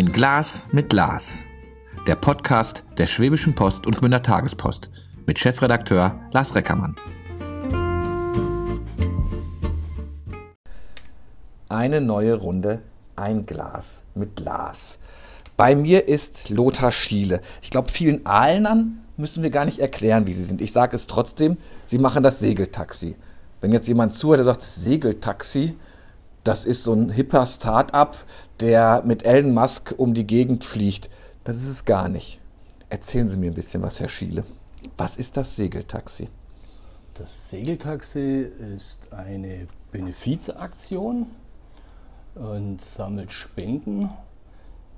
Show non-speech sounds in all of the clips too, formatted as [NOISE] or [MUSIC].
Ein Glas mit Lars. Der Podcast der Schwäbischen Post und Gmünder Tagespost mit Chefredakteur Lars Reckermann. Eine neue Runde Ein Glas mit Lars. Bei mir ist Lothar Schiele. Ich glaube, vielen Ahlnern müssen wir gar nicht erklären, wie sie sind. Ich sage es trotzdem, sie machen das Segeltaxi. Wenn jetzt jemand zuhört, der sagt, Segeltaxi, das ist so ein hipper Start-up, der mit Elon Musk um die Gegend fliegt. Das ist es gar nicht. Erzählen Sie mir ein bisschen was, Herr Schiele. Was ist das Segeltaxi? Das Segeltaxi ist eine Benefizaktion und sammelt Spenden,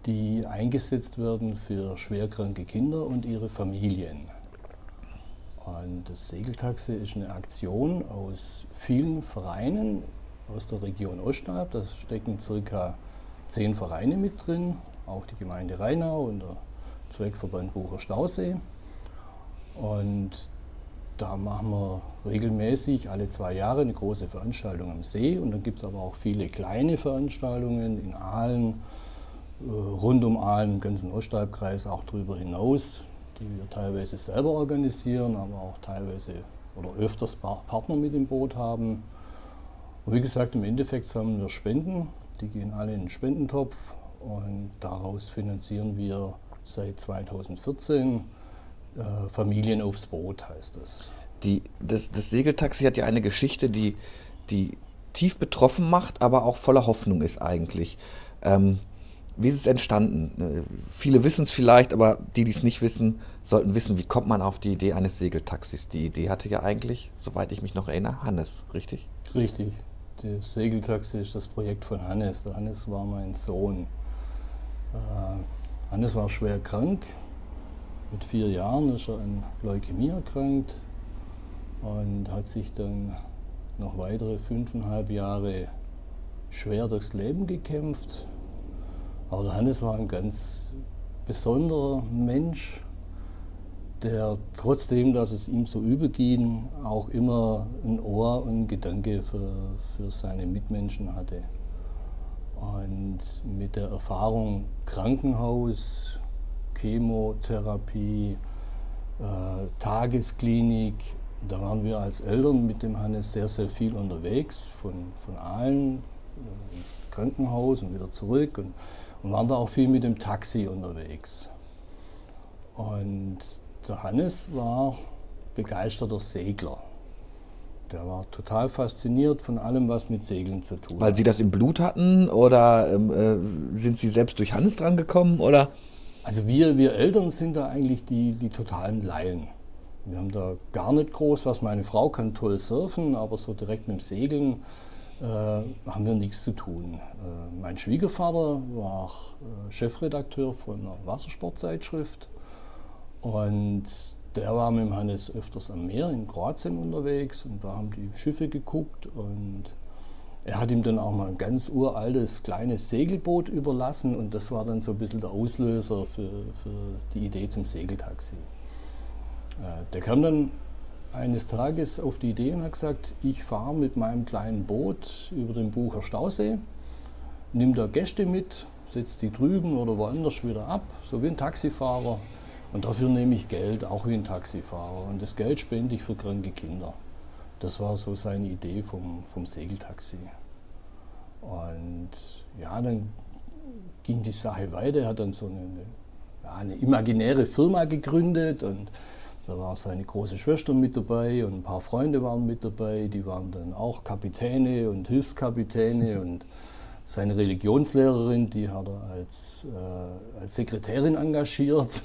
die eingesetzt werden für schwerkranke Kinder und ihre Familien. Und das Segeltaxi ist eine Aktion aus vielen Vereinen aus der Region Ostalb. Da stecken circa zehn Vereine mit drin, auch die Gemeinde Rheinau und der Zweckverband Bucher Stausee. Und da machen wir regelmäßig alle zwei Jahre eine große Veranstaltung am See. Und dann gibt es aber auch viele kleine Veranstaltungen in Aalen, äh, rund um Aalen, im ganzen Ostalbkreis, auch darüber hinaus, die wir teilweise selber organisieren, aber auch teilweise oder öfters Partner mit im Boot haben. Und wie gesagt, im Endeffekt sammeln wir Spenden, die gehen alle in den Spendentopf und daraus finanzieren wir seit 2014 äh, Familien aufs Boot, heißt das. Die, das. Das Segeltaxi hat ja eine Geschichte, die, die tief betroffen macht, aber auch voller Hoffnung ist eigentlich. Ähm, wie ist es entstanden? Äh, viele wissen es vielleicht, aber die, die es nicht wissen, sollten wissen, wie kommt man auf die Idee eines Segeltaxis. Die Idee hatte ja eigentlich, soweit ich mich noch erinnere, Hannes, richtig? Richtig, das Segeltaxi ist das Projekt von Hannes. Der Hannes war mein Sohn. Äh, Hannes war schwer krank. Mit vier Jahren ist er an Leukämie erkrankt und hat sich dann noch weitere fünfeinhalb Jahre schwer durchs Leben gekämpft. Aber der Hannes war ein ganz besonderer Mensch der trotzdem, dass es ihm so übel ging, auch immer ein Ohr und ein Gedanke für, für seine Mitmenschen hatte. Und mit der Erfahrung Krankenhaus, Chemotherapie, äh, Tagesklinik, da waren wir als Eltern mit dem Hannes sehr, sehr viel unterwegs, von, von Aalen äh, ins Krankenhaus und wieder zurück und, und waren da auch viel mit dem Taxi unterwegs. Und der Hannes war begeisterter Segler. Der war total fasziniert von allem, was mit Segeln zu tun hat. Weil Sie das im Blut hatten oder ähm, äh, sind Sie selbst durch Hannes dran gekommen? Oder? Also wir, wir Eltern sind da eigentlich die, die totalen Laien. Wir haben da gar nicht groß was. Meine Frau kann toll surfen, aber so direkt mit dem Segeln äh, haben wir nichts zu tun. Äh, mein Schwiegervater war äh, Chefredakteur von einer Wassersportzeitschrift und der war mit dem Hannes öfters am Meer in Kroatien unterwegs und da haben die Schiffe geguckt und er hat ihm dann auch mal ein ganz uraltes kleines Segelboot überlassen und das war dann so ein bisschen der Auslöser für, für die Idee zum Segeltaxi. Äh, der kam dann eines Tages auf die Idee und hat gesagt, ich fahre mit meinem kleinen Boot über den Bucher Stausee, nimm da Gäste mit, setze die drüben oder woanders wieder ab, so wie ein Taxifahrer und dafür nehme ich Geld, auch wie ein Taxifahrer. Und das Geld spende ich für kranke Kinder. Das war so seine Idee vom, vom Segeltaxi. Und ja, dann ging die Sache weiter. Er hat dann so eine, eine imaginäre Firma gegründet und da war seine große Schwester mit dabei und ein paar Freunde waren mit dabei. Die waren dann auch Kapitäne und Hilfskapitäne [LAUGHS] und seine Religionslehrerin, die hat er als, äh, als Sekretärin engagiert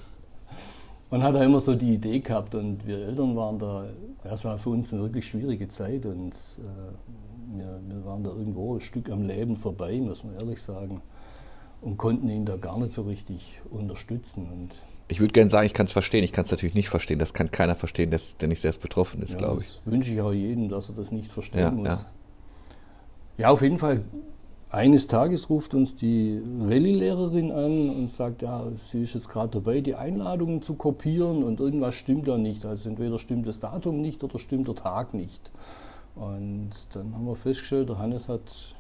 man hat da immer so die Idee gehabt und wir Eltern waren da, das war für uns eine wirklich schwierige Zeit und äh, wir, wir, waren da irgendwo ein Stück am Leben vorbei, muss man ehrlich sagen, und konnten ihn da gar nicht so richtig unterstützen. Und ich würde gerne sagen, ich kann es verstehen, ich kann es natürlich nicht verstehen, das kann keiner verstehen, der nicht selbst betroffen ist, ja, glaube ich. Das wünsche ich auch jedem, dass er das nicht verstehen ja, muss. Ja. ja, auf jeden Fall eines Tages ruft uns die Rallye-Lehrerin an und sagt, ja, sie ist jetzt gerade dabei, die Einladungen zu kopieren und irgendwas stimmt da nicht. Also entweder stimmt das Datum nicht oder stimmt der Tag nicht. Und dann haben wir festgestellt, der Hannes hat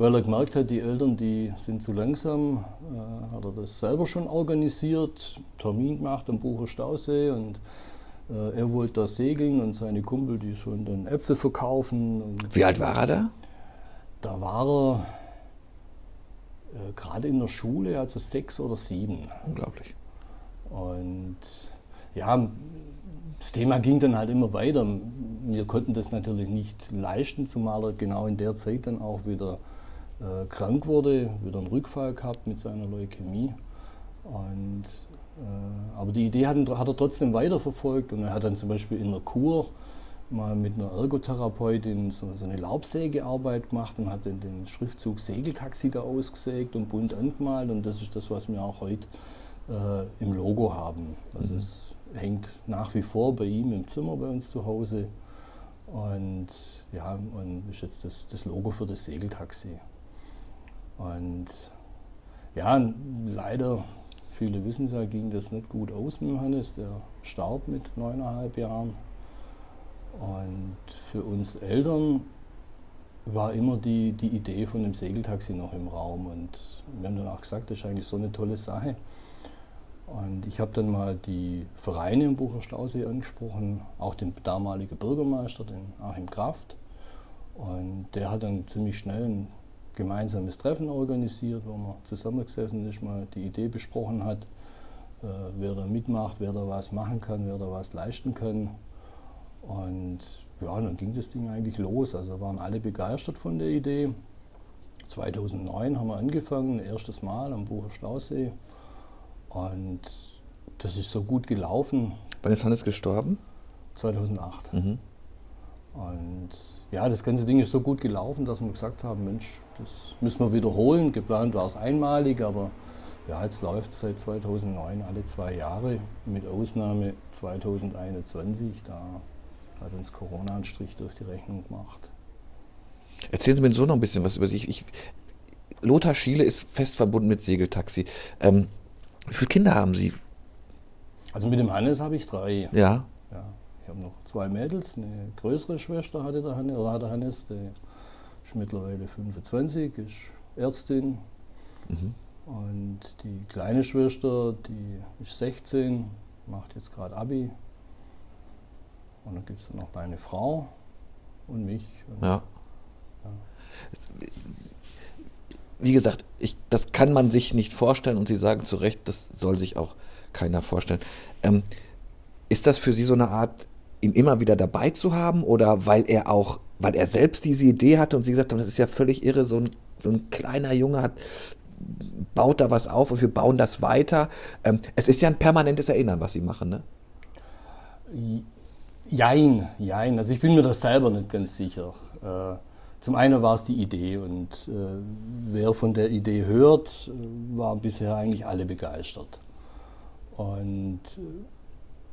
weil er gemerkt hat, die Eltern, die sind zu langsam, äh, hat er das selber schon organisiert, Termin gemacht am Bucher Stausee und äh, er wollte da segeln und seine Kumpel, die schon dann Äpfel verkaufen. Wie alt war er da? Da war er äh, gerade in der Schule, also sechs oder sieben. Unglaublich. Und ja, das Thema ging dann halt immer weiter. Wir konnten das natürlich nicht leisten, zumal er genau in der Zeit dann auch wieder äh, krank wurde, wieder einen Rückfall gehabt mit seiner Leukämie. Und, äh, aber die Idee hat, hat, er trotzdem weiterverfolgt und er hat dann zum Beispiel in der Kur mal mit einer Ergotherapeutin so, so eine Laubsägearbeit gemacht und hat den, den Schriftzug Segeltaxi da ausgesägt und bunt angemalt und das ist das, was wir auch heute äh, im Logo haben. Also mhm. es hängt nach wie vor bei ihm im Zimmer bei uns zu Hause und ja, und ist jetzt das, das Logo für das Segeltaxi. Und ja, leider, viele wissen es ja, ging das nicht gut aus mit Hannes. Der starb mit neuneinhalb Jahren. Und für uns Eltern war immer die, die Idee von dem Segeltaxi noch im Raum. Und wir haben dann auch gesagt, das ist eigentlich so eine tolle Sache. Und ich habe dann mal die Vereine im Bucher Stausee angesprochen, auch den damaligen Bürgermeister, den Achim Kraft. Und der hat dann ziemlich schnell ein gemeinsames Treffen organisiert, wo man zusammengesessen ist, mal die Idee besprochen hat, äh, wer da mitmacht, wer da was machen kann, wer da was leisten kann. Und ja, dann ging das Ding eigentlich los. Also waren alle begeistert von der Idee. 2009 haben wir angefangen, erstes Mal am Bucher Stausee. Und das ist so gut gelaufen. Wann ist Hannes gestorben? 2008. Mhm. Und ja, das ganze Ding ist so gut gelaufen, dass wir gesagt haben, Mensch, das müssen wir wiederholen. Geplant war es einmalig, aber ja, jetzt läuft es seit 2009 alle zwei Jahre, mit Ausnahme 2021. Da hat uns Corona einen Strich durch die Rechnung gemacht. Erzählen Sie mir so noch ein bisschen was über sich. Ich, Lothar Schiele ist fest verbunden mit Segeltaxi. Ähm, wie viele Kinder haben Sie? Also mit dem Hannes habe ich drei. Ja. ja habe noch zwei Mädels, eine größere Schwester hatte der Hannes, oder hat der Hannes, der ist mittlerweile 25, ist Ärztin. Mhm. Und die kleine Schwester, die ist 16, macht jetzt gerade Abi. Und dann gibt es noch meine Frau und mich. Und ja. ja. Wie gesagt, ich, das kann man sich nicht vorstellen und Sie sagen zu Recht, das soll sich auch keiner vorstellen. Ähm, ist das für Sie so eine Art ihn immer wieder dabei zu haben oder weil er auch, weil er selbst diese Idee hatte und sie gesagt haben, das ist ja völlig irre, so ein, so ein kleiner Junge hat, baut da was auf und wir bauen das weiter. Ähm, es ist ja ein permanentes Erinnern, was sie machen, ne? Jein, jein. Also ich bin mir das selber nicht ganz sicher. Äh, zum einen war es die Idee und äh, wer von der Idee hört, äh, waren bisher eigentlich alle begeistert. Und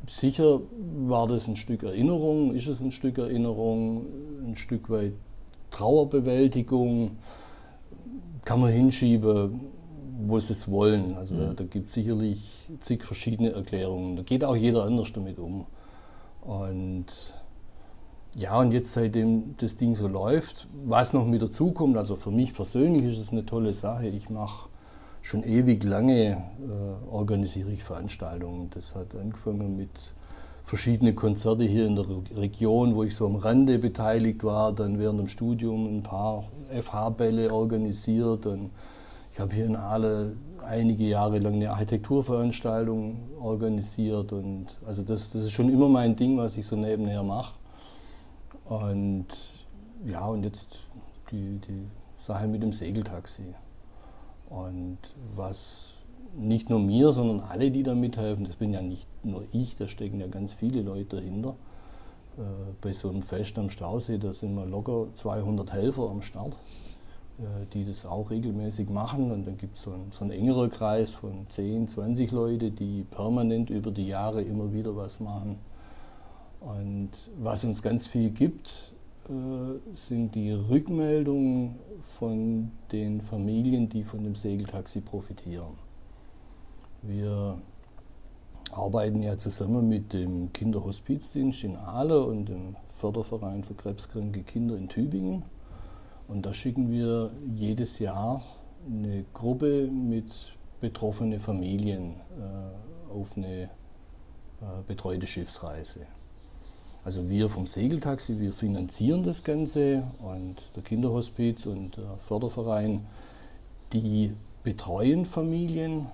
sicher war das ein Stück Erinnerung, ist es ein Stück Erinnerung, ein Stück weit Trauerbewältigung, kann man hinschieben, wo sie es wollen. Also mhm. da, da gibt es sicherlich zig verschiedene Erklärungen. Da geht auch jeder anders damit um. Und ja, und jetzt seitdem das Ding so läuft, was noch mit dazukommt, also für mich persönlich ist es eine tolle Sache. Ich mache schon ewig lange äh, organisiere ich Veranstaltungen. Das hat angefangen mit verschiedenen Konzerte hier in der Region, wo ich so am Rande beteiligt war, dann während dem Studium ein paar FH-Bälle organisiert. Und ich habe hier in Aale einige Jahre lang eine Architekturveranstaltung organisiert. Und also das, das ist schon immer mein Ding, was ich so nebenher mache. Und ja, und jetzt die, die Sache mit dem Segeltaxi. Und was nicht nur mir, sondern alle, die da mithelfen, das bin ja nicht nur ich, da stecken ja ganz viele Leute dahinter. Äh, bei so einem Fest am Stausee, da sind wir locker 200 Helfer am Start, die das auch regelmäßig machen. Und dann gibt es so, so einen engeren Kreis von 10, 20 Leute, die permanent über die Jahre immer wieder was machen. Und was uns ganz viel gibt, äh, sind die Rückmeldungen von den Familien, die von dem Segeltaxi profitieren. Wir arbeiten ja zusammen mit dem Kinderhospizdienst in Aale und dem Förderverein für krebskranke Kinder in Tübingen. Und da schicken wir jedes Jahr eine Gruppe mit betroffenen Familien äh, auf eine äh, betreute Schiffsreise. Also wir vom Segeltaxi, wir finanzieren das Ganze und der Kinderhospiz und der Förderverein, die betreuen Familien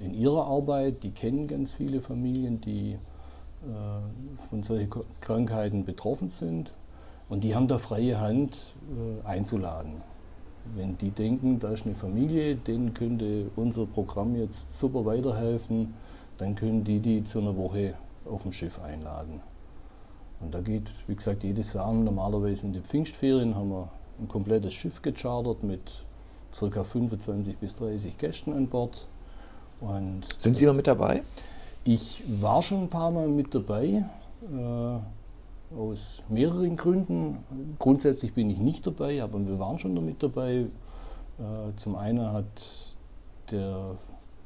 äh, in ihrer Arbeit, die kennen ganz viele Familien, die äh, von solchen Krankheiten betroffen sind und die haben da freie Hand äh, einzuladen. Wenn die denken, da ist eine Familie, denen könnte unser Programm jetzt super weiterhelfen, dann können die die zu einer Woche auf dem Schiff einladen. Und da geht, wie gesagt, jedes Jahr normalerweise in die Pfingstferien haben wir ein komplettes Schiff gechartert mit ca. 25 bis 30 Gästen an Bord. Und Sind Sie immer mit dabei? Ich war schon ein paar Mal mit dabei. Äh, aus mehreren Gründen. Grundsätzlich bin ich nicht dabei, aber wir waren schon damit dabei. Äh, zum einen hat der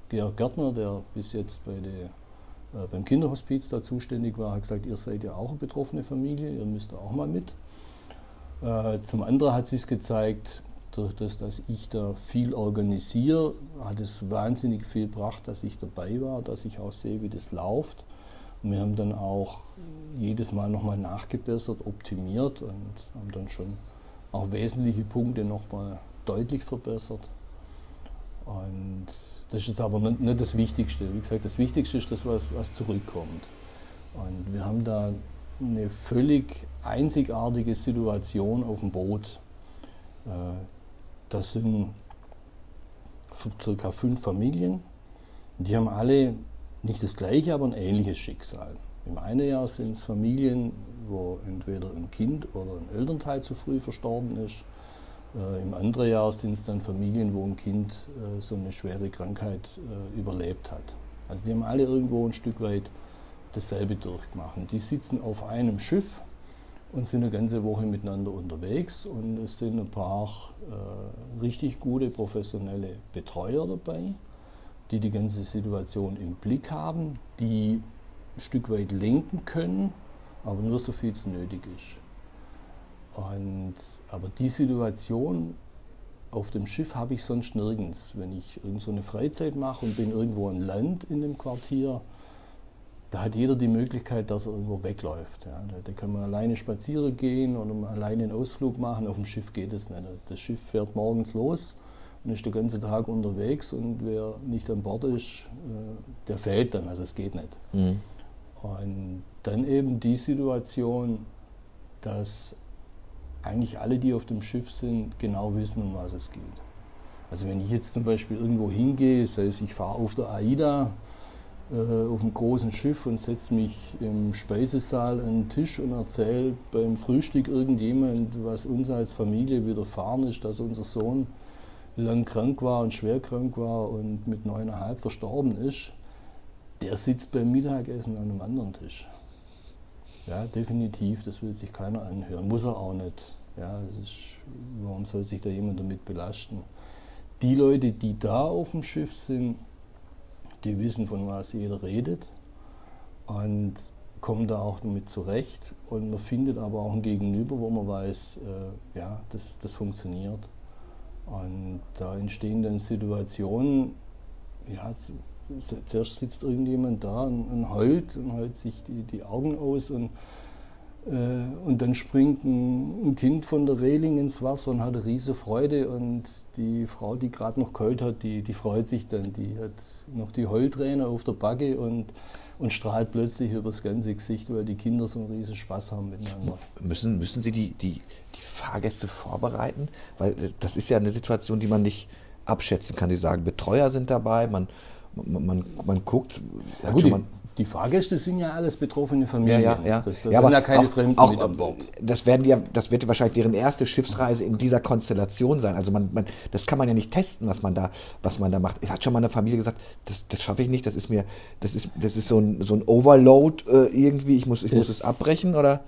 Georg Gärtner, der bis jetzt bei der, äh, beim Kinderhospiz da zuständig war, hat gesagt, ihr seid ja auch eine betroffene Familie, ihr müsst da auch mal mit. Äh, zum anderen hat sich gezeigt, durch das, dass ich da viel organisiere, hat es wahnsinnig viel gebracht, dass ich dabei war, dass ich auch sehe, wie das läuft. Und wir haben dann auch jedes Mal nochmal nachgebessert, optimiert und haben dann schon auch wesentliche Punkte nochmal deutlich verbessert. Und das ist jetzt aber nicht, nicht, das Wichtigste. Wie gesagt, das Wichtigste ist das, was, was zurückkommt. Und wir haben da eine völlig einzigartige Situation auf dem Boot. Äh, das sind ca. fünf Familien. Die haben alle nicht das gleiche, aber ein ähnliches Schicksal. Im einen Jahr sind es Familien, wo entweder ein Kind oder ein Elternteil zu früh verstorben ist. Äh, Im anderen Jahr sind es dann Familien, wo ein Kind äh, so eine schwere Krankheit äh, überlebt hat. Also die haben alle irgendwo ein Stück weit dasselbe durchgemacht. Die sitzen auf einem Schiff und sind eine ganze Woche miteinander unterwegs. Und es sind ein paar äh, richtig gute professionelle Betreuer dabei die die ganze Situation im Blick haben, die ein Stück weit lenken können, aber nur so viel es nötig ist. Und, aber die Situation auf dem Schiff habe ich sonst nirgends. Wenn ich irgend so eine Freizeit mache und bin irgendwo an Land in dem Quartier, da hat jeder die Möglichkeit, dass er irgendwo wegläuft. Ja. Da, da, kann man alleine spazieren gehen oder alleine einen Ausflug machen. Auf dem Schiff geht es nicht. Das Schiff fährt morgens los ist den ganzen Tag unterwegs und wer nicht an Bord ist, äh, der fällt dann, also es geht nicht. Mhm. Und dann eben die Situation, dass eigentlich alle, die auf dem Schiff sind, genau wissen, um was es geht. Also wenn ich jetzt zum Beispiel irgendwo hingehe, sei es ich fahre auf der AIDA, äh, auf einem großen Schiff und setze mich im Speisesaal an den Tisch und erzähle beim Frühstück irgendjemand, was uns als Familie widerfahren ist, dass unser Sohn lang krank war und schwer krank war und mit neuneinhalb verstorben ist, der sitzt beim Mittagessen an einem anderen Tisch. Ja, definitiv, das will sich keiner anhören. Muss er auch nicht. Ja, ist, warum soll sich da jemand damit belasten? Die Leute, die da auf dem Schiff sind, die wissen, von was jeder redet und kommen da auch damit zurecht. Und man findet aber auch ein Gegenüber, wo man weiß, äh, ja, das, das funktioniert. Und da entstehen dann Situationen, ja, zuerst sitzt irgendjemand da und, und heult und heult sich die, die Augen aus und, und dann springt ein, Kind von der Reling ins Wasser und hat eine riesige Freude und die Frau, die gerade noch geheult hat, die, die freut sich dann, die hat noch die Heulträne auf der Backe und und strahlt plötzlich übers ganze Gesicht, weil die Kinder so einen riesen Spaß haben miteinander. Müssen, müssen Sie die, die, die Fahrgäste vorbereiten? Weil das ist ja eine Situation, die man nicht abschätzen kann. Sie sagen, Betreuer sind dabei, man, man, man, man guckt. Ja, gut, man, die Fahrgäste sind ja alles betroffene Familien. Ja, ja, ja. Das, das ja, sind ja keine auch, Fremden auch, mit an Bord. Das, werden ja, das wird wahrscheinlich deren erste Schiffsreise in dieser Konstellation sein. Also man, man, das kann man ja nicht testen, was man da, was man da macht. Es hat schon mal eine Familie gesagt, das, das schaffe ich nicht, das ist mir, das ist, das ist so ein, so ein Overload äh, irgendwie, ich muss, ich muss es abbrechen, oder?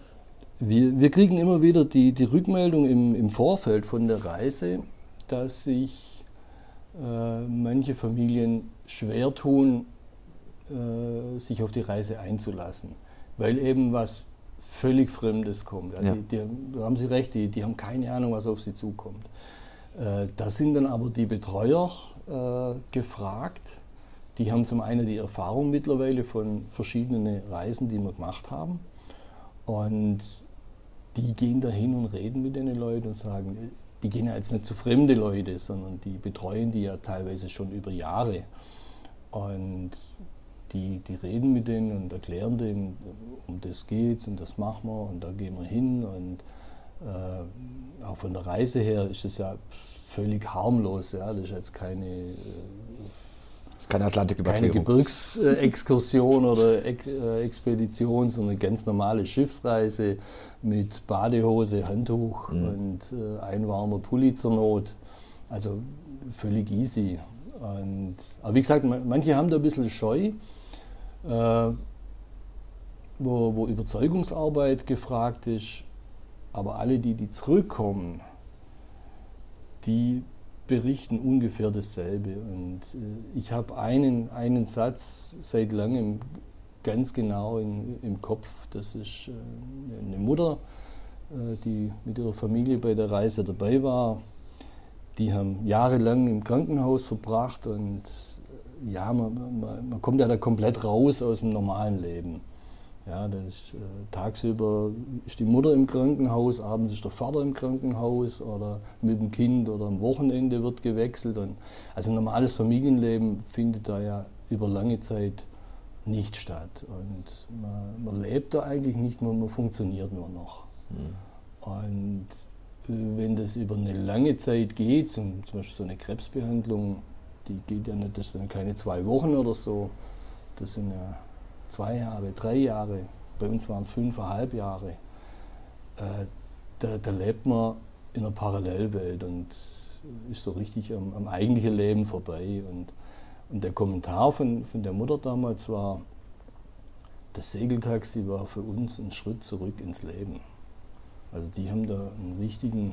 Wir, wir kriegen immer wieder die, die Rückmeldung im, im Vorfeld von der Reise, dass sich äh, manche Familien schwer tun, äh, sich auf die Reise einzulassen. Weil eben was völlig Fremdes kommt. Ja. Die, die, da haben Sie recht, die, die haben keine Ahnung, was auf sie zukommt. Äh, da sind dann aber die Betreuer äh, gefragt. Die haben zum einen die Erfahrung mittlerweile von verschiedenen Reisen, die wir gemacht haben. Und die gehen da hin und reden mit den Leuten und sagen, die gehen ja jetzt nicht zu fremde Leute, sondern die betreuen die ja teilweise schon über Jahre. Und die, die reden mit denen und erklären denen, um das geht's und das machen wir und da gehen wir hin. Und äh, auch von der Reise her ist es ja völlig harmlos. Ja? Das ist jetzt keine, äh, Das ist keine keine Atlantiküberquerung. Gebirgsexkursion oder Ex äh, Expedition, sondern eine ganz normale Schiffsreise mit Badehose, Handtuch und äh, ein warmer Pulli zur Not. Also völlig easy. Und, aber wie gesagt, ma- manche haben da ein bisschen Scheu, wo, wo Überzeugungsarbeit gefragt ist. Aber alle, die, die zurückkommen, die berichten ungefähr dasselbe. Und äh, ich habe einen, einen Satz seit langem ganz genau in, im Kopf. Das ist äh, eine Mutter, äh, die mit ihrer Familie bei der Reise dabei war. Die haben jahrelang im Krankenhaus verbracht und äh, ja, man, man, man kommt ja da komplett raus aus dem normalen Leben. Ja, das ist, äh, tagsüber ist die Mutter im Krankenhaus, abends ist der Vater im Krankenhaus oder mit dem Kind oder am Wochenende wird gewechselt. Und, also ein normales Familienleben findet da ja über lange Zeit nicht statt. Und man, man lebt da eigentlich nicht mehr, man funktioniert nur noch. Und äh, wenn das über eine lange Zeit geht, zum, zum Beispiel so eine Krebsbehandlung, die geht ja nicht, das sind keine zwei Wochen oder so, das sind ja zwei Jahre, drei Jahre, bei uns waren es fünfeinhalb Jahre, äh, da, da lebt man in einer Parallelwelt und ist so richtig am, am eigentlichen Leben vorbei. Und, und der Kommentar von, von der Mutter damals war, das Segeltaxi war für uns ein Schritt zurück ins Leben. Also die haben da einen richtigen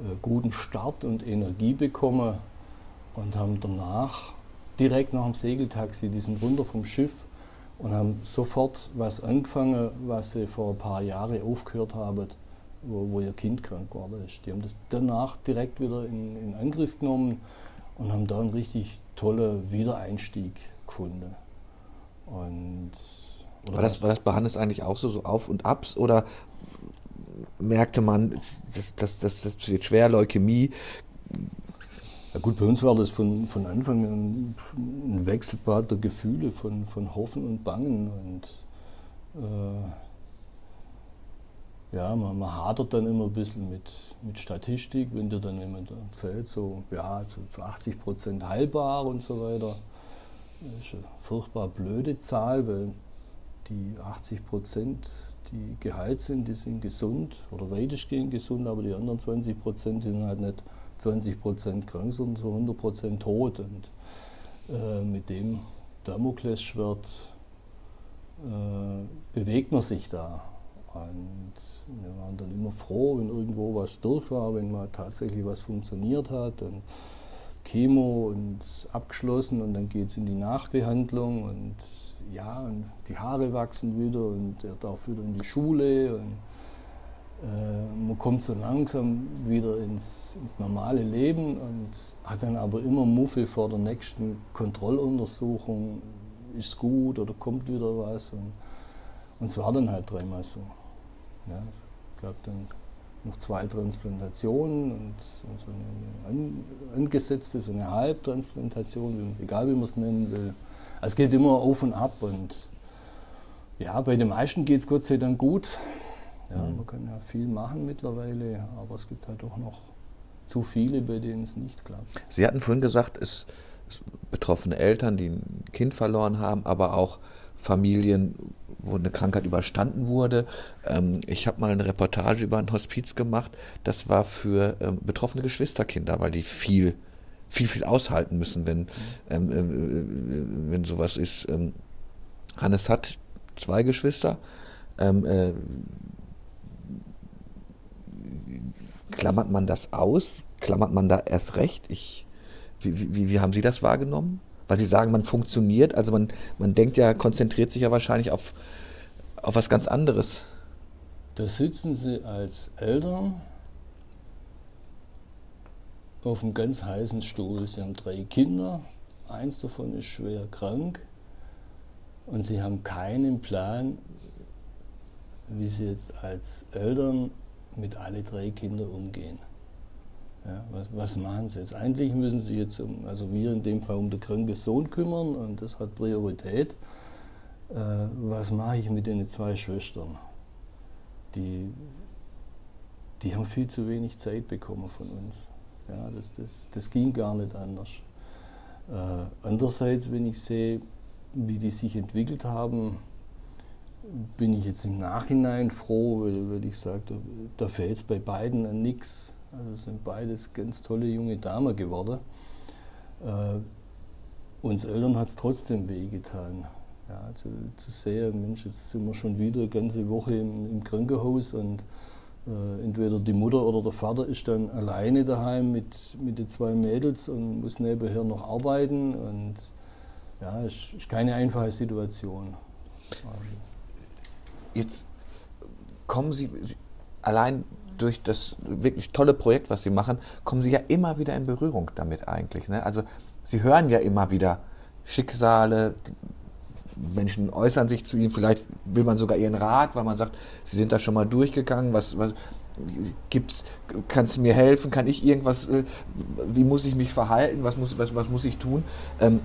äh, guten Start und Energie bekommen und haben danach, direkt nach dem Segeltaxi, die sind runter vom Schiff und haben sofort was angefangen, was sie vor ein paar Jahren aufgehört haben, wo, wo ihr Kind krank geworden ist. Die haben das danach direkt wieder in, in Angriff genommen und haben da einen richtig tollen Wiedereinstieg gefunden. Und, War das, war das bei Hannes eigentlich auch so, so Auf und Abs oder merkte man, das, das, das, das wird schwer, Leukämie? Ja gut, bei uns war das von, von Anfang an ein Wechselbad der Gefühle von, von Hoffen und Bangen. Und äh, ja, man, man hadert dann immer ein bisschen mit, mit Statistik, wenn dir dann jemand erzählt, so, ja, zu 80 Prozent heilbar und so weiter. Das ist eine furchtbar blöde Zahl, weil die 80 Prozent, die geheilt sind, die sind gesund oder weitestgehend gesund, aber die anderen 20 Prozent sind halt nicht 20 Prozent krank, sondern so 100 Prozent tot. Und äh, mit dem Damoklesschwert äh, bewegt man sich da. Und wir waren dann immer froh, wenn irgendwo was durch war, wenn mal tatsächlich was funktioniert hat. Und Chemo und abgeschlossen und dann geht es in die Nachbehandlung und ja, und die Haare wachsen wieder und er darf wieder in die Schule und man kommt so langsam wieder ins, ins normale Leben und hat dann aber immer Muffel vor der nächsten Kontrolluntersuchung, ist gut oder kommt wieder was und, und es war dann halt dreimal so. Ja, es gab dann noch zwei Transplantationen und, so eine an, angesetzte, so eine Halbtransplantation, egal wie man es nennen will. Also es geht immer auf und ab und ja, bei den meisten geht es Gott sei Dank gut. Ja, Man kann ja viel machen mittlerweile, aber es gibt halt auch noch zu viele, bei denen es nicht klappt. Sie hatten vorhin gesagt, es, es betroffene Eltern, die ein Kind verloren haben, aber auch Familien, wo eine Krankheit überstanden wurde. Ähm, ich habe mal eine Reportage über ein Hospiz gemacht. Das war für ähm, betroffene Geschwisterkinder, weil die viel, viel, viel aushalten müssen, wenn, ähm, äh, wenn sowas ist. Ähm, Hannes hat zwei Geschwister. Ähm, äh, klammert man das aus? Klammert man da erst recht? Ich, wie, wie, wie haben Sie das wahrgenommen? Weil Sie sagen, man funktioniert, also man, man denkt ja, konzentriert sich ja wahrscheinlich auf, auf was ganz anderes. Da sitzen sie als Eltern auf einem ganz heißen Stuhl. Sie haben drei Kinder, eins davon ist schwer krank und sie haben keinen Plan, wie sie jetzt als Eltern mit alle drei Kindern umgehen. Ja, was, was, machen sie jetzt? Eigentlich müssen sie jetzt, um, also wir in dem Fall um den kranken Sohn kümmern und das hat Priorität. Äh, was mache ich mit den zwei Schwestern? Die, die haben viel zu wenig Zeit bekommen von uns. Ja, das, das, das ging gar nicht anders. Äh, andererseits, wenn ich sehe, wie die sich entwickelt haben, bin ich jetzt im Nachhinein froh, weil, ich sage, da, da fällt es bei beiden an nichts. Also sind beides ganz tolle junge Damen geworden. Äh, uns Eltern hat es trotzdem wehgetan. Ja, zu, zu sehen, Mensch, jetzt sind wir schon wieder eine ganze Woche im, im Krankenhaus und äh, entweder die Mutter oder der Vater ist dann alleine daheim mit, mit den zwei Mädels und muss nebenher noch arbeiten. Und ja, es ist keine einfache Situation. Jetzt kommen Sie, Sie allein durch das wirklich tolle Projekt, was Sie machen, kommen Sie ja immer wieder in Berührung damit eigentlich. Ne? Also Sie hören ja immer wieder Schicksale, Menschen äußern sich zu Ihnen, vielleicht will man sogar Ihren Rat, weil man sagt, Sie sind da schon mal durchgegangen, was, was gibt's, kannst du mir helfen, kann ich irgendwas, äh, wie muss ich mich verhalten, was muss, was, was muss ich tun? Ähm,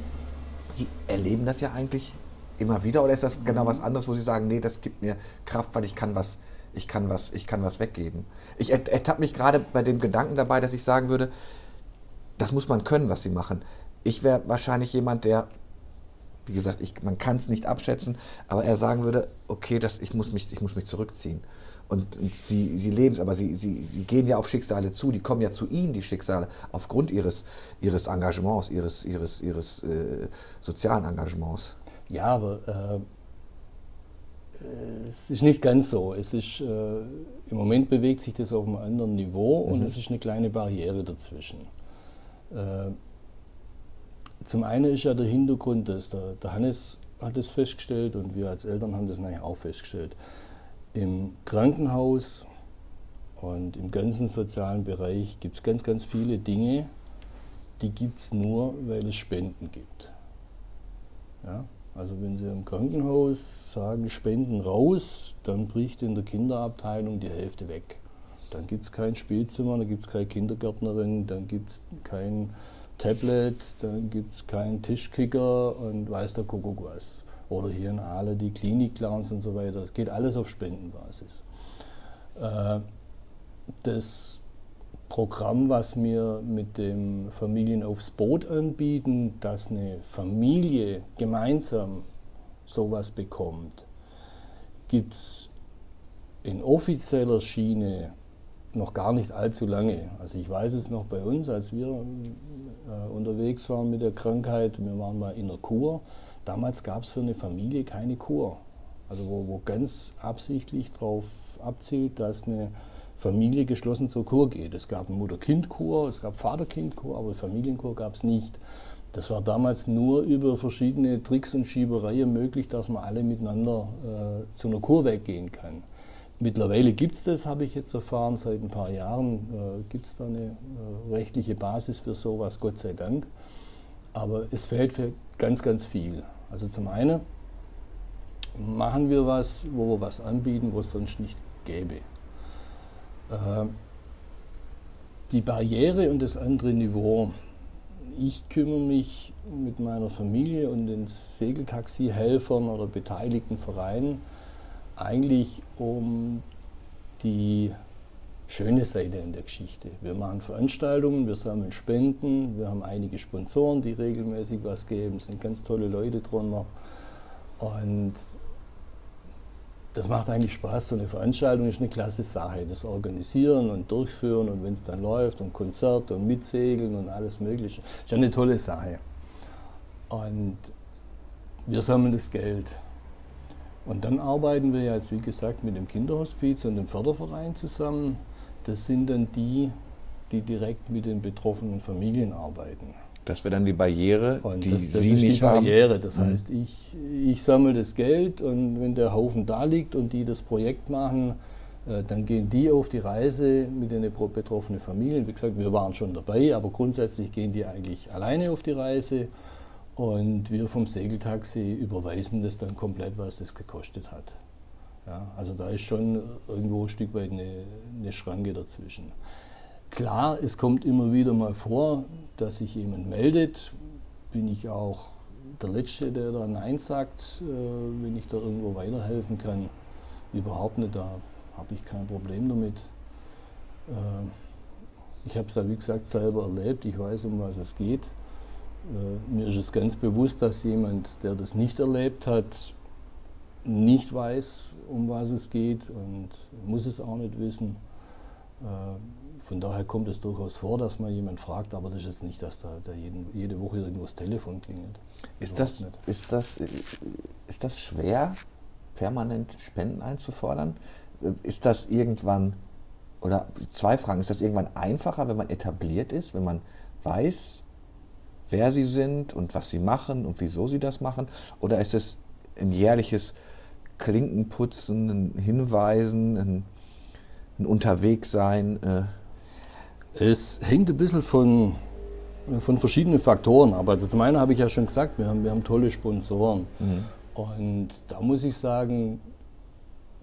Sie erleben das ja eigentlich immer wieder oder ist das genau was anderes, wo Sie sagen, nee, das gibt mir Kraft, weil ich kann was, ich kann was, ich kann was weggeben. Ich ertappe mich gerade bei dem Gedanken dabei, dass ich sagen würde, das muss man können, was Sie machen. Ich wäre wahrscheinlich jemand, der wie gesagt, ich, man kann es nicht abschätzen, aber er sagen würde, okay, das, ich, muss mich, ich muss mich zurückziehen. Und, und sie, sie leben es, aber sie, sie, sie gehen ja auf Schicksale zu, die kommen ja zu ihnen, die Schicksale, aufgrund ihres, ihres Engagements, ihres, ihres, ihres äh, sozialen Engagements. Ja, aber äh, es ist nicht ganz so. Es ist, äh, Im Moment bewegt sich das auf einem anderen Niveau mhm. und es ist eine kleine Barriere dazwischen. Äh, zum einen ist ja der Hintergrund, dass der, der Hannes hat es festgestellt und wir als Eltern haben das nachher auch festgestellt. Im Krankenhaus und im ganzen sozialen Bereich gibt es ganz, ganz viele Dinge, die gibt es nur, weil es Spenden gibt. Ja? Also wenn Sie im Krankenhaus sagen, Spenden raus, dann bricht in der Kinderabteilung die Hälfte weg. Dann gibt es kein Spielzimmer, dann gibt es keine Kindergärtnerin, dann gibt es kein Tablet, dann gibt es keinen Tischkicker und weiß der Kuckuck was. Oder hier in Aale die Klinik-Clowns und so weiter. Das geht alles auf Spendenbasis. Äh, das Programm, was wir mit dem Familien aufs Boot anbieten, dass eine Familie gemeinsam sowas bekommt, gibt es in offizieller Schiene noch gar nicht allzu lange. Also ich weiß es noch bei uns, als wir äh, unterwegs waren mit der Krankheit, wir waren mal in der Kur. Damals gab es für eine Familie keine Kur. Also wo, wo ganz absichtlich darauf abzielt, dass eine Familie geschlossen zur Kur geht. Es gab eine Mutter-Kind-Kur, es gab Vater-Kind-Kur, aber Familienkur gab es nicht. Das war damals nur über verschiedene Tricks und Schiebereien möglich, dass man alle miteinander äh, zu einer Kur weggehen kann. Mittlerweile gibt es das, habe ich jetzt erfahren, seit ein paar Jahren äh, gibt es da eine äh, rechtliche Basis für sowas, Gott sei Dank. Aber es fehlt für ganz, ganz viel. Also zum einen machen wir was, wo wir was anbieten, wo es sonst nicht gäbe. Äh, die Barriere und das andere Niveau. Ich kümmere mich mit meiner Familie und den Segeltaxi-Helfern oder beteiligten Vereinen eigentlich um die schöne Seite in der Geschichte. Wir machen Veranstaltungen, wir sammeln Spenden, wir haben einige Sponsoren, die regelmäßig was geben, es sind ganz tolle Leute drunter. Und das macht eigentlich Spaß. So eine Veranstaltung ist eine klasse Sache. Das Organisieren und Durchführen und wenn es dann läuft und Konzert und Mitsegeln und alles Mögliche, ist eine tolle Sache. Und wir sammeln das Geld. Und dann arbeiten wir jetzt, wie gesagt, mit dem Kinderhospiz und dem Förderverein zusammen. Das sind dann die, die direkt mit den betroffenen Familien arbeiten. Das wäre dann die Barriere, und die das, das Sie ist nicht die Barriere. Haben. Das mhm. heißt, ich, ich sammle das Geld und wenn der Haufen da liegt und die das Projekt machen, Äh, dann gehen die auf die Reise mit den betroffenen Familien. Wie gesagt, wir waren schon dabei, aber grundsätzlich gehen die eigentlich alleine auf die Reise. Und wir vom Segeltaxi überweisen das dann komplett, was das gekostet hat. Ja, also da ist schon irgendwo ein Stück weit eine, eine Schranke dazwischen. Klar, es kommt immer wieder mal vor, dass sich jemand meldet. Bin ich auch der Letzte, der da Nein sagt, äh, wenn ich da irgendwo weiterhelfen kann. Überhaupt nicht, da habe ich kein Problem damit. Äh, ich habe es ja, wie gesagt, selber erlebt. Ich weiß, um was es geht. Äh, mir ist es ganz bewusst, dass jemand, der das nicht erlebt hat, nicht weiß, um was es geht und muss es auch nicht wissen. Von daher kommt es durchaus vor, dass man jemand fragt, aber das ist jetzt nicht, dass da, da jeden, jede Woche irgendwo das Telefon klingelt. Ist das, ist, das, ist das schwer, permanent Spenden einzufordern? Ist das irgendwann, oder zwei Fragen, ist das irgendwann einfacher, wenn man etabliert ist, wenn man weiß, wer sie sind und was sie machen und wieso sie das machen? Oder ist es ein jährliches Klinkenputzen, ein Hinweisen, ein, ein Unterwegssein? Äh? Es hängt ein bisschen von, von verschiedenen Faktoren ab. Also zum einen habe ich ja schon gesagt, wir haben, wir haben tolle Sponsoren. Mhm. Und da muss ich sagen,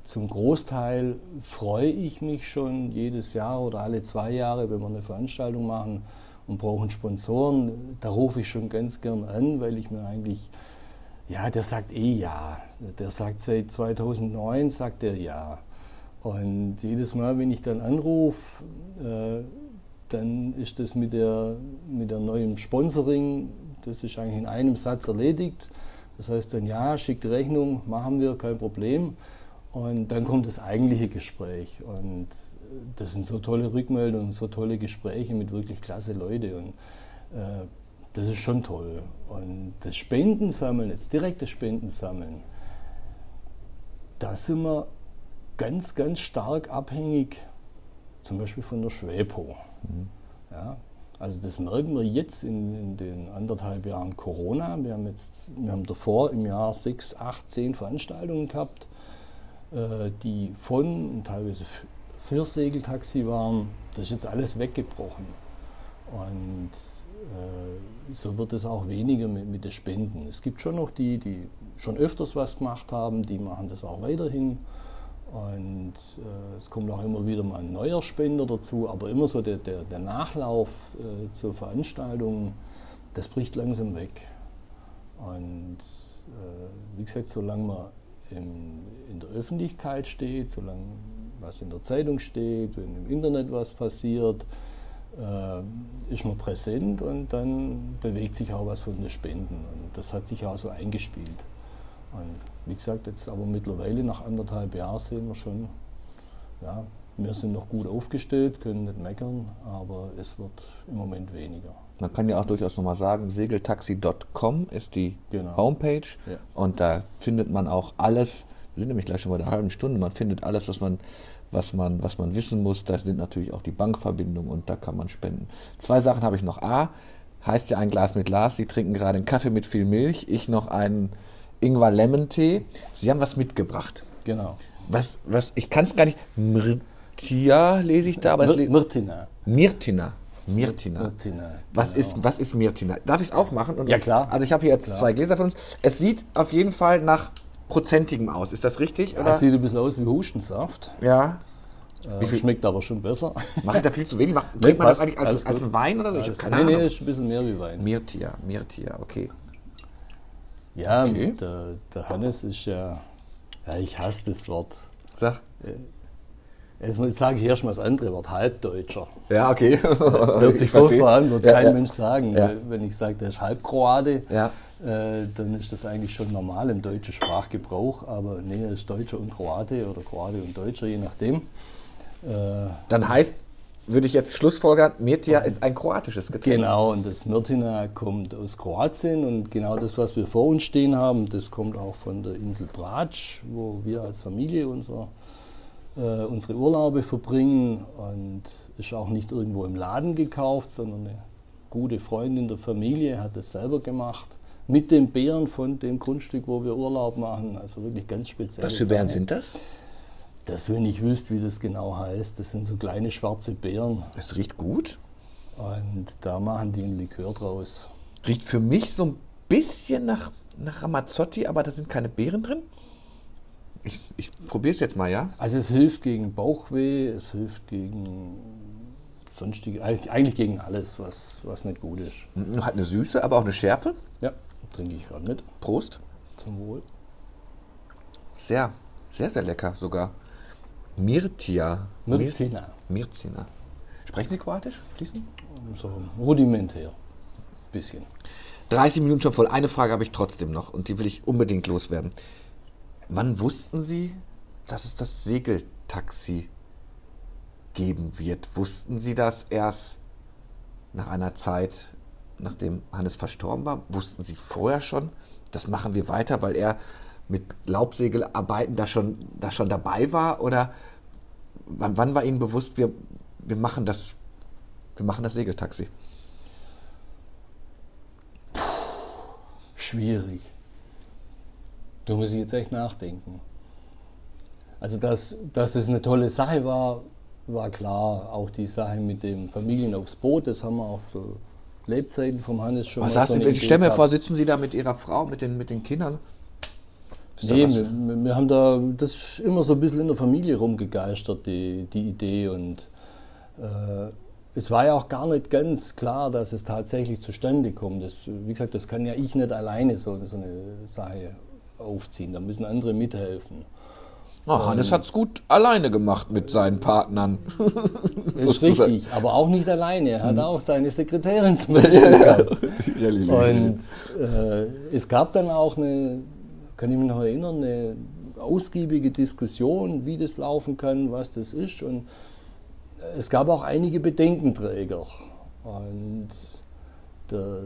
zum Großteil freue ich mich schon jedes Jahr oder alle zwei Jahre, wenn wir eine Veranstaltung machen und brauchen Sponsoren. Da rufe ich schon ganz gern an, weil ich mir eigentlich ja, der sagt eh ja. Der sagt seit 2009, sagt er ja. Und jedes Mal, wenn ich dann anrufe, äh, dann ist das mit der, mit der neuen Sponsoring, das ist eigentlich in einem Satz erledigt. Das heißt dann, ja, schickt Rechnung, machen wir, kein Problem. Und dann kommt das eigentliche Gespräch. Und das sind so tolle Rückmeldungen, so tolle Gespräche mit wirklich klasse Leuten. Und äh, das ist schon toll. Und das Spendensammeln, jetzt direkte Spendensammeln, da sind wir ganz, ganz stark abhängig, zum Beispiel von der Schwepo. Mhm. Ja, also das merken wir jetzt in, in, den anderthalb Jahren Corona. Wir haben jetzt, wir haben davor im Jahr sechs, acht, zehn Veranstaltungen gehabt, äh, die von und teilweise für Segeltaxi waren. Das ist jetzt alles weggebrochen. Und äh, so wird es auch weniger mit, mit den Spenden. Es gibt schon noch die, die schon öfters was gemacht haben, die machen das auch weiterhin. Und äh, es kommt auch immer wieder mal ein neuer Spender dazu, aber immer so der, der, der Nachlauf äh, zur Veranstaltung, das bricht langsam weg. Und äh, wie gesagt, solange man im, in der Öffentlichkeit steht, solange was in der Zeitung steht, wenn im Internet was passiert, äh, ist man präsent und dann bewegt sich auch was von den Spenden. Und das hat sich auch so eingespielt. Und wie gesagt, jetzt aber mittlerweile nach anderthalb Jahren sehen wir schon, ja, wir sind noch gut aufgestellt, können nicht meckern, aber es wird im Moment weniger. Man kann ja auch durchaus nochmal sagen, segeltaxi.com ist die genau. Homepage ja. und da findet man auch alles, wir sind nämlich gleich schon bei der halben Stunde, man findet alles, was man was man, was man wissen muss. Da sind natürlich auch die Bankverbindungen und da kann man spenden. Zwei Sachen habe ich noch. A, heißt ja ein Glas mit Glas. Sie trinken gerade einen Kaffee mit viel Milch. Ich noch einen Ingwer Lemon Tee. Sie haben was mitgebracht. Genau. Was, was, ich kann es gar nicht. Mirtia lese ich da, aber Mir, Mirtina. Mirtina. Mirtina. Mirtina. Was, genau. ist, was ist Mirtina? Darf ich es aufmachen? Und ja, klar. Also ich habe hier jetzt klar. zwei Gläser von uns. Es sieht auf jeden Fall nach prozentigem aus. Ist das richtig? Oder? sieht ein bisschen aus wie Hustensaft. Ja. Äh, schmeckt aber schon besser. Mache ich da viel zu wenig? Mach, trinkt man das eigentlich als, als Wein oder so? Ich nee. Nee, ist ein bisschen mehr wie Wein. Mirtia, Mirtia, okay. Ja, okay. Der, der, Hannes ist ja, ja, ich hasse das Wort. Sag. Äh, Jetzt sage ich erstmal das andere Wort, Halbdeutscher. Ja, okay. [LAUGHS] Hört sich furchtbar an, wird ja, kein ja. Mensch sagen. Ja. Wenn ich sage, der ist Halbkroate, ja. äh, dann ist das eigentlich schon normal im deutschen Sprachgebrauch. Aber nee, er ist Deutscher und Kroate oder Kroate und Deutscher, je nachdem. Äh, dann heißt, würde ich jetzt schlussfolgern, Mirtia ist ein kroatisches Getränk. Genau, und das Mirtina kommt aus Kroatien und genau das, was wir vor uns stehen haben, das kommt auch von der Insel Brač, wo wir als Familie unser äh, unsere Urlaube verbringen und ist auch nicht irgendwo im Laden gekauft, sondern eine gute Freundin der Familie hat das selber gemacht. Mit den Beeren von dem Grundstück, wo wir Urlaub machen. Also wirklich ganz speziell. Was für Beeren sind das? Das, wenn ich wüsste, wie das genau heißt, das sind so kleine schwarze Beeren. Es riecht gut. Und da machen die einen Likör draus. Riecht für mich so ein bisschen nach, nach Ramazzotti, aber da sind keine Beeren drin. Ich, ich probiere es jetzt mal, ja? Also es hilft gegen Bauchweh, es hilft gegen sonstige, eigentlich gegen alles, was, was nicht gut ist. Mhm, Hat eine Süße, aber auch eine Schärfe. Ja, trinke ich gerade mit. Prost. Zum Wohl. Sehr, sehr, sehr lecker sogar. Mirtia. Mircina. Mircina. Sprechen Sie Kroatisch? Fließen? So rudimentär. Bisschen. 30 Minuten schon voll. Eine Frage habe ich trotzdem noch und die will ich unbedingt loswerden. Wann wussten Sie, dass es das Segeltaxi geben wird? Wussten Sie das erst nach einer Zeit, nachdem Hannes verstorben war? Wussten Sie vorher schon, das machen wir weiter, weil er mit Laubsegelarbeiten da schon, da schon dabei war? Oder wann, wann war Ihnen bewusst, wir, wir, machen das, wir machen das Segeltaxi? Schwierig. Da muss ich jetzt echt nachdenken. Also, dass, dass es eine tolle Sache war, war klar. Auch die Sache mit dem Familien aufs Boot, das haben wir auch zu Lebzeiten vom Hannes schon Was mal hast so du, ich stelle mir vor, sitzen Sie da mit Ihrer Frau, mit den, mit den Kindern? Nee, wir, wir haben da, das ist immer so ein bisschen in der Familie rumgegeistert, die, die Idee. Und äh, es war ja auch gar nicht ganz klar, dass es tatsächlich zustande kommt. Das, wie gesagt, das kann ja ich nicht alleine so, so eine Sache aufziehen. Da müssen andere mithelfen. Ah, Hannes hat es gut alleine gemacht mit seinen Partnern. Das [LAUGHS] ist richtig, aber auch nicht alleine. Er hat auch seine Sekretärin zum [LAUGHS] Beispiel gehabt. Und äh, es gab dann auch eine, kann ich mich noch erinnern, eine ausgiebige Diskussion, wie das laufen kann, was das ist. Und es gab auch einige Bedenkenträger. Und der,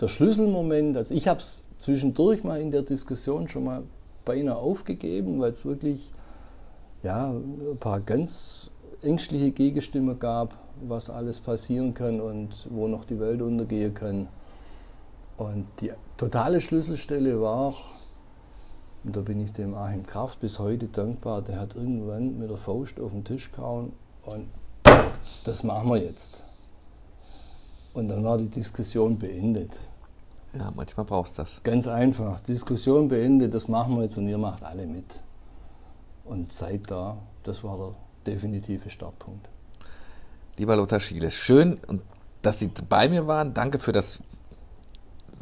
der Schlüsselmoment, also ich habe es zwischendurch mal in der Diskussion schon mal beinahe aufgegeben, weil es wirklich ja, ein paar ganz ängstliche Gegenstimmen gab, was alles passieren kann und wo noch die Welt untergehen kann. Und die totale Schlüsselstelle war, und da bin ich dem Achim Kraft bis heute dankbar, der hat irgendwann mit der Faust auf den Tisch gehauen und das machen wir jetzt. Und dann war die Diskussion beendet. Ja, manchmal brauchst du das. Ganz einfach, Diskussion beendet, das machen wir jetzt und ihr macht alle mit. Und seit da, das war der definitive Startpunkt. Lieber Lothar Schiele, schön, dass Sie bei mir waren. Danke für das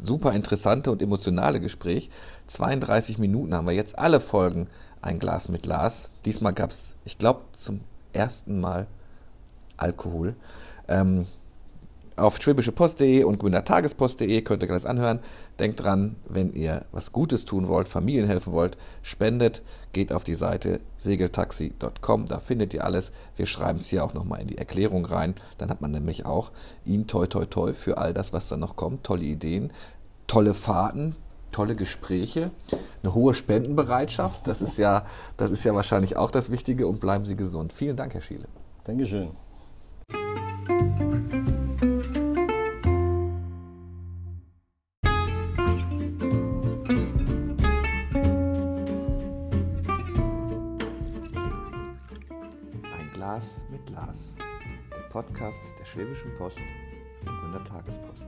super interessante und emotionale Gespräch. 32 Minuten haben wir jetzt alle Folgen ein Glas mit Lars. Diesmal gab es, ich glaube, zum ersten Mal Alkohol. Ähm, auf schwäbischepost.de und grünertagespost.de könnt ihr alles anhören. Denkt dran, wenn ihr was Gutes tun wollt, Familien helfen wollt, spendet, geht auf die Seite segeltaxi.com, da findet ihr alles. Wir schreiben es hier auch nochmal in die Erklärung rein. Dann hat man nämlich auch ihn toi toi toi für all das, was da noch kommt. Tolle Ideen, tolle Fahrten, tolle Gespräche, eine hohe Spendenbereitschaft. Das ist ja, das ist ja wahrscheinlich auch das Wichtige und bleiben Sie gesund. Vielen Dank, Herr Schiele. Dankeschön. Podcast der Schwäbischen Post und der Tagespost.